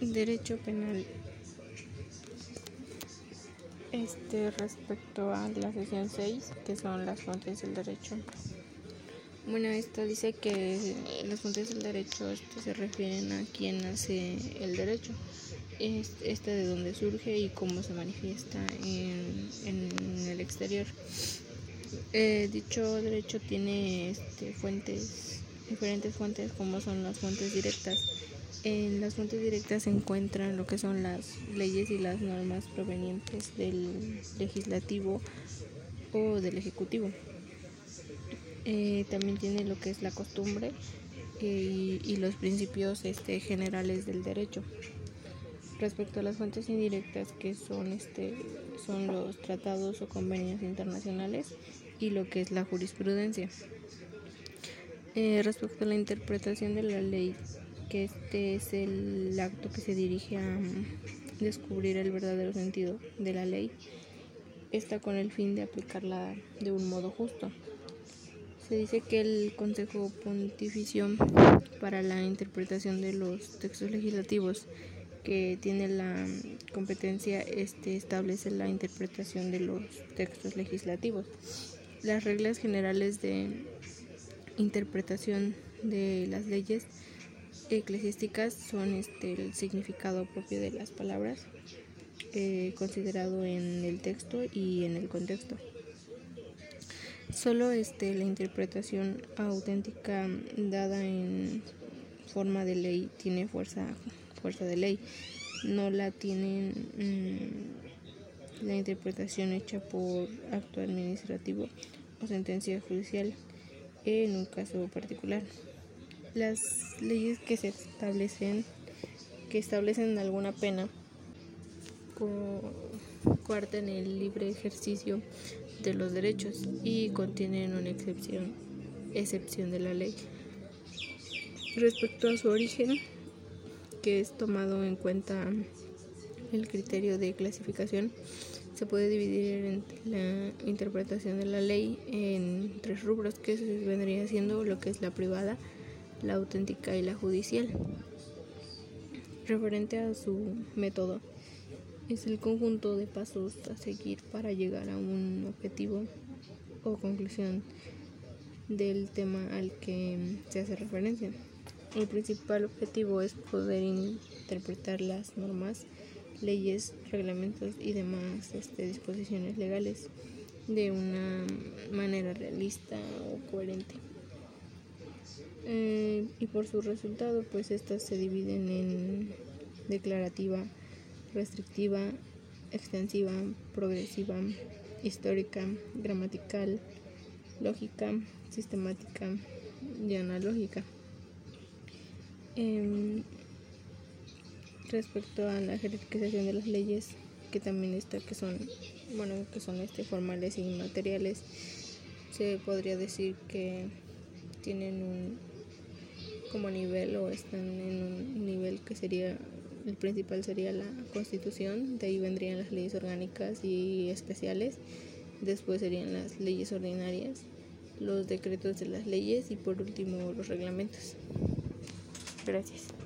Derecho penal. Este respecto a la sesión 6, que son las fuentes del derecho. Bueno, esto dice que las fuentes del derecho este, se refieren a quién hace el derecho, este de dónde surge y cómo se manifiesta en, en el exterior. Eh, dicho derecho tiene este, fuentes, diferentes fuentes como son las fuentes directas en las fuentes directas se encuentran lo que son las leyes y las normas provenientes del legislativo o del ejecutivo. Eh, también tiene lo que es la costumbre eh, y, los principios este, generales del derecho. Respecto a las fuentes indirectas, que son, este, son los tratados o convenios internacionales y lo que es la jurisprudencia. Eh, respecto a la interpretación de la ley que este es el acto que se dirige a mm, descubrir el verdadero sentido de la ley, está con el fin de aplicarla de un modo justo. Se dice que el Consejo Pontificio para la interpretación de los textos legislativos que tiene la competencia este establece la interpretación de los textos legislativos. Las reglas generales de interpretación de las leyes eclesiásticas son este, el significado propio de las palabras eh, considerado en el texto y en el contexto. Solo este, la interpretación auténtica dada en forma de ley tiene fuerza, fuerza de ley. No la tienen mm, la interpretación hecha por acto administrativo o sentencia judicial en un caso particular las leyes que se establecen que establecen alguna pena coartan el libre ejercicio de los derechos y contienen una excepción excepción de la ley. Respecto a su origen que es tomado en cuenta el criterio de clasificación se puede dividir en la interpretación de la ley en tres rubros que se vendría siendo lo que es la privada la auténtica y la judicial. Referente a su método, es el conjunto de pasos a seguir para llegar a un objetivo o conclusión del tema al que se hace referencia. El principal objetivo es poder interpretar las normas, leyes, reglamentos y demás este, disposiciones legales de una manera realista o coherente. Eh, y por su resultado pues estas se dividen en declarativa, restrictiva, extensiva, progresiva, histórica, gramatical, lógica, sistemática y analógica. Em, respecto a la jerarquización de las leyes, que también está que son, bueno, que son este formales y materiales, se podría decir que tienen un como nivel o están en un nivel que sería el principal sería la constitución, de ahí vendrían las leyes orgánicas y especiales, después serían las leyes ordinarias, los decretos de las leyes y por último los reglamentos. Gracias.